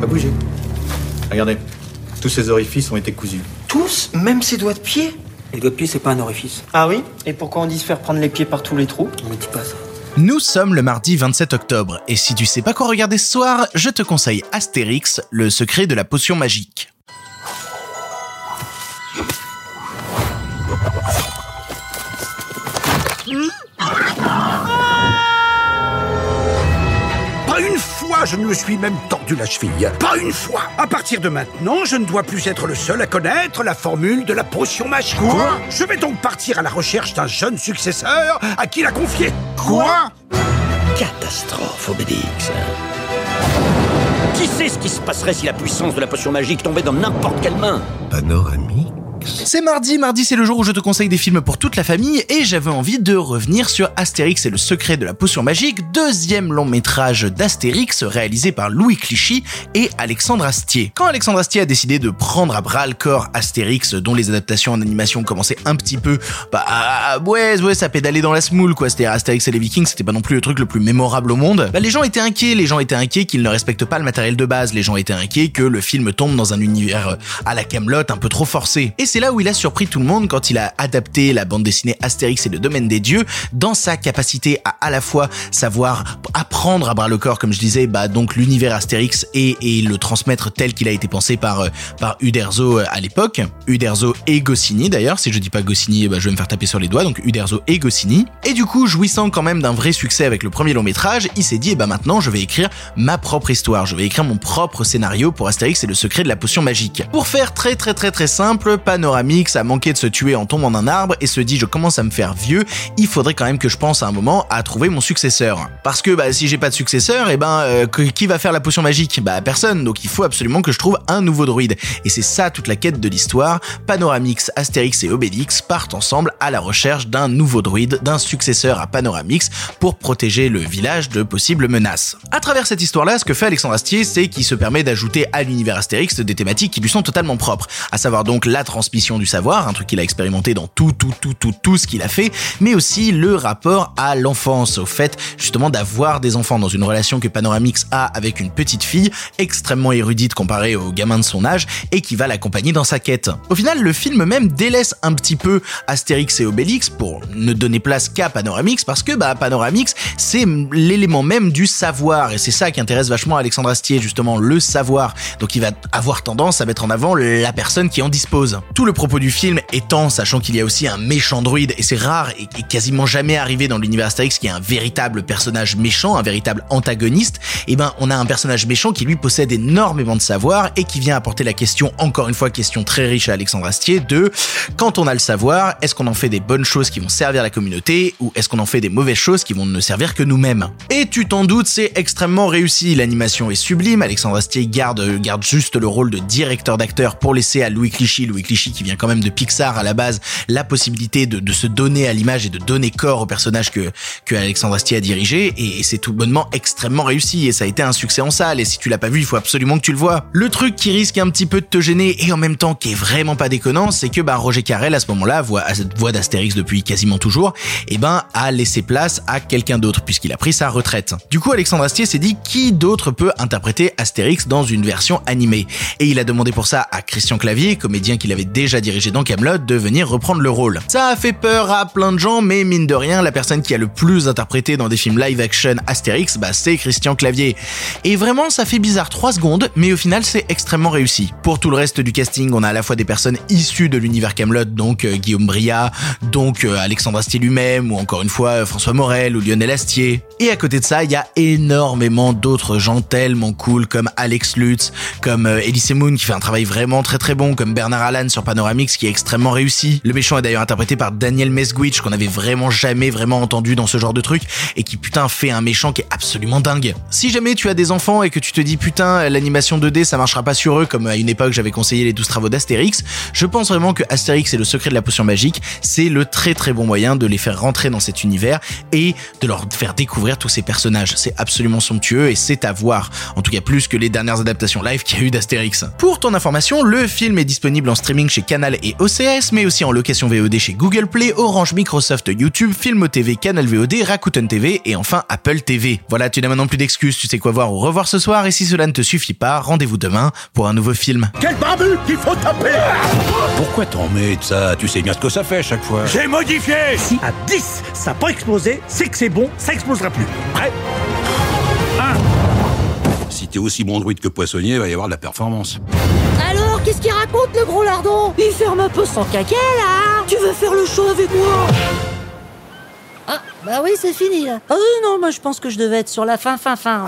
Pas bouger. Regardez, tous ces orifices ont été cousus. Tous Même ses doigts de pied Les doigts de pied, c'est pas un orifice. Ah oui Et pourquoi on dit se faire prendre les pieds par tous les trous On me dit pas ça. Nous sommes le mardi 27 octobre, et si tu sais pas quoi regarder ce soir, je te conseille Astérix, le secret de la potion magique. Je ne me suis même tordu la cheville. Pas une fois. À partir de maintenant, je ne dois plus être le seul à connaître la formule de la potion magique. Quoi Je vais donc partir à la recherche d'un jeune successeur à qui la confier. Quoi Catastrophe, Obélix. Qui sait ce qui se passerait si la puissance de la potion magique tombait dans n'importe quelle main? Panoramique. C'est mardi, mardi c'est le jour où je te conseille des films pour toute la famille et j'avais envie de revenir sur Astérix et le secret de la potion magique, deuxième long métrage d'Astérix réalisé par Louis Clichy et Alexandre Astier. Quand Alexandre Astier a décidé de prendre à bras le corps Astérix, dont les adaptations en animation commençaient un petit peu, bah ah, ouais, ouais, ça pédalait dans la smoule quoi, c'était Astérix et les Vikings, c'était pas non plus le truc le plus mémorable au monde. Bah les gens étaient inquiets, les gens étaient inquiets qu'ils ne respectent pas le matériel de base, les gens étaient inquiets que le film tombe dans un univers à la Camelot un peu trop forcé. C'est là où il a surpris tout le monde quand il a adapté la bande dessinée Astérix et le domaine des dieux dans sa capacité à à la fois savoir apprendre à bras le corps, comme je disais, bah donc l'univers Astérix et, le transmettre tel qu'il a été pensé par euh, par Uderzo euh, à l'époque, Uderzo et Goscinny d'ailleurs. Si je dis pas Goscinny, bah je vais me faire taper sur les doigts. Donc Uderzo et Goscinny. Et du coup, jouissant quand même d'un vrai succès avec le premier long métrage, il s'est dit, eh bah maintenant je vais écrire ma propre histoire, je vais écrire mon propre scénario pour Astérix et le secret de la potion magique. Pour faire très très très très simple, Panoramix a manqué de se tuer en tombant d'un arbre et se dit je commence à me faire vieux, il faudrait quand même que je pense à un moment à trouver mon successeur. Parce que bah, si j'ai pas de successeur, et ben euh, qui va faire la potion magique? Bah personne, donc il faut absolument que je trouve un nouveau druide. Et c'est ça toute la quête de l'histoire. Panoramix, Astérix et Obélix partent ensemble à la recherche d'un nouveau druide, d'un successeur à Panoramix pour protéger le village de possibles menaces. À travers cette histoire-là, ce que fait Alexandre Astier, c'est qu'il se permet d'ajouter à l'univers Astérix des thématiques qui lui sont totalement propres, à savoir donc la transmission du savoir, un truc qu'il a expérimenté dans tout, tout, tout, tout, tout ce qu'il a fait, mais aussi le rapport à l'enfance, au fait justement d'avoir des enfants dans une relation que Panoramix a avec une petite fille extrêmement érudite comparée aux gamins de son âge et qui va l'accompagner dans sa quête. Au final, le film même délaisse un petit peu Astérix et Obélix pour ne donner place qu'à Panoramix parce que bah Panoramix c'est l'élément même du savoir et c'est ça qui intéresse vachement Alexandre Astier justement le savoir. Donc il va avoir tendance à mettre en avant la personne qui en dispose. Le propos du film étant sachant qu'il y a aussi un méchant druide et c'est rare et, quasiment jamais arrivé dans l'univers Astérix qu'il y a un véritable personnage méchant, un véritable antagoniste, et ben on a un personnage méchant qui lui possède énormément de savoir et qui vient apporter la question, encore une fois question très riche à Alexandre Astier, de quand on a le savoir, est-ce qu'on en fait des bonnes choses qui vont servir la communauté ou est-ce qu'on en fait des mauvaises choses qui vont ne servir que nous-mêmes? Et tu t'en doutes, c'est extrêmement réussi, l'animation est sublime, Alexandre Astier garde, garde juste le rôle de directeur d'acteur pour laisser à Louis Clichy, Louis Clichy qui vient quand même de Pixar à la base, la possibilité de, de se donner à l'image et de donner corps au personnage que, que Alexandre Astier a dirigé et, et c'est tout bonnement extrêmement réussi et ça a été un succès en salle et si tu l'as pas vu, il faut absolument que tu le vois. Le truc qui risque un petit peu de te gêner et en même temps qui est vraiment pas déconnant, c'est que bah Roger Carrel à ce moment-là, voix, voix d'Astérix depuis quasiment toujours, et ben a laissé place à quelqu'un d'autre puisqu'il a pris sa retraite. Du coup, Alexandre Astier s'est dit qui d'autre peut interpréter Astérix dans une version animée? Et il a demandé pour ça à Christian Clavier, comédien qu'il avait déjà dirigé dans Camelot, de venir reprendre le rôle. Ça a fait peur à plein de gens, mais mine de rien, la personne qui a le plus interprété dans des films live action Astérix, bah c'est Christian Clavier. Et vraiment, ça fait bizarre 3 secondes, mais au final, c'est extrêmement réussi. Pour tout le reste du casting, on a à la fois des personnes issues de l'univers Camelot, donc euh, Guillaume Bria, donc euh, Alexandre Astier lui-même, ou encore une fois euh, François Morel ou Lionel Astier. Et à côté de ça, il y a énormément d'autres gens tellement cool comme Alex Lutz, comme Elise Moon qui fait un travail vraiment très très bon, comme Bernard Allan sur Panoramix qui est extrêmement réussi. Le méchant est d'ailleurs interprété par Daniel Mesguich qu'on avait vraiment jamais vraiment entendu dans ce genre de truc et qui putain fait un méchant qui est absolument dingue. Si jamais tu as des enfants et que tu te dis putain l'animation 2D ça marchera pas sur eux comme à une époque j'avais conseillé les 12 travaux d'Astérix, je pense vraiment que Astérix et le secret de la potion magique c'est le très très bon moyen de les faire rentrer dans cet univers et de leur faire découvrir tous ces personnages. C'est absolument somptueux et c'est à voir. En tout cas plus que les dernières adaptations live qu'il y a eu d'Astérix. Pour ton information, le film est disponible en streaming chez Canal et OCS, mais aussi en location VOD chez Google Play, Orange, Microsoft, YouTube, Film TV, Canal VOD, Rakuten TV et enfin Apple TV. Voilà, tu n'as maintenant plus d'excuses, tu sais quoi voir ou revoir ce soir et si cela ne te suffit pas, rendez-vous demain pour un nouveau film. Quel barbu qu'il faut taper Pourquoi t'en mets de ça? Tu sais bien ce que ça fait chaque fois. J'ai modifié Si à 10, ça n'a pas explosé, c'est que c'est bon, ça explosera plus. Prêt? Si t'es aussi bon druide que poissonnier, va y avoir de la performance. Qu'est-ce qu'il raconte le gros lardon? Il ferme un peu son caca là Tu veux faire le show avec moi? Ah, bah oui, c'est fini là. Ah non, moi je pense que je devais être sur la fin, fin, fin.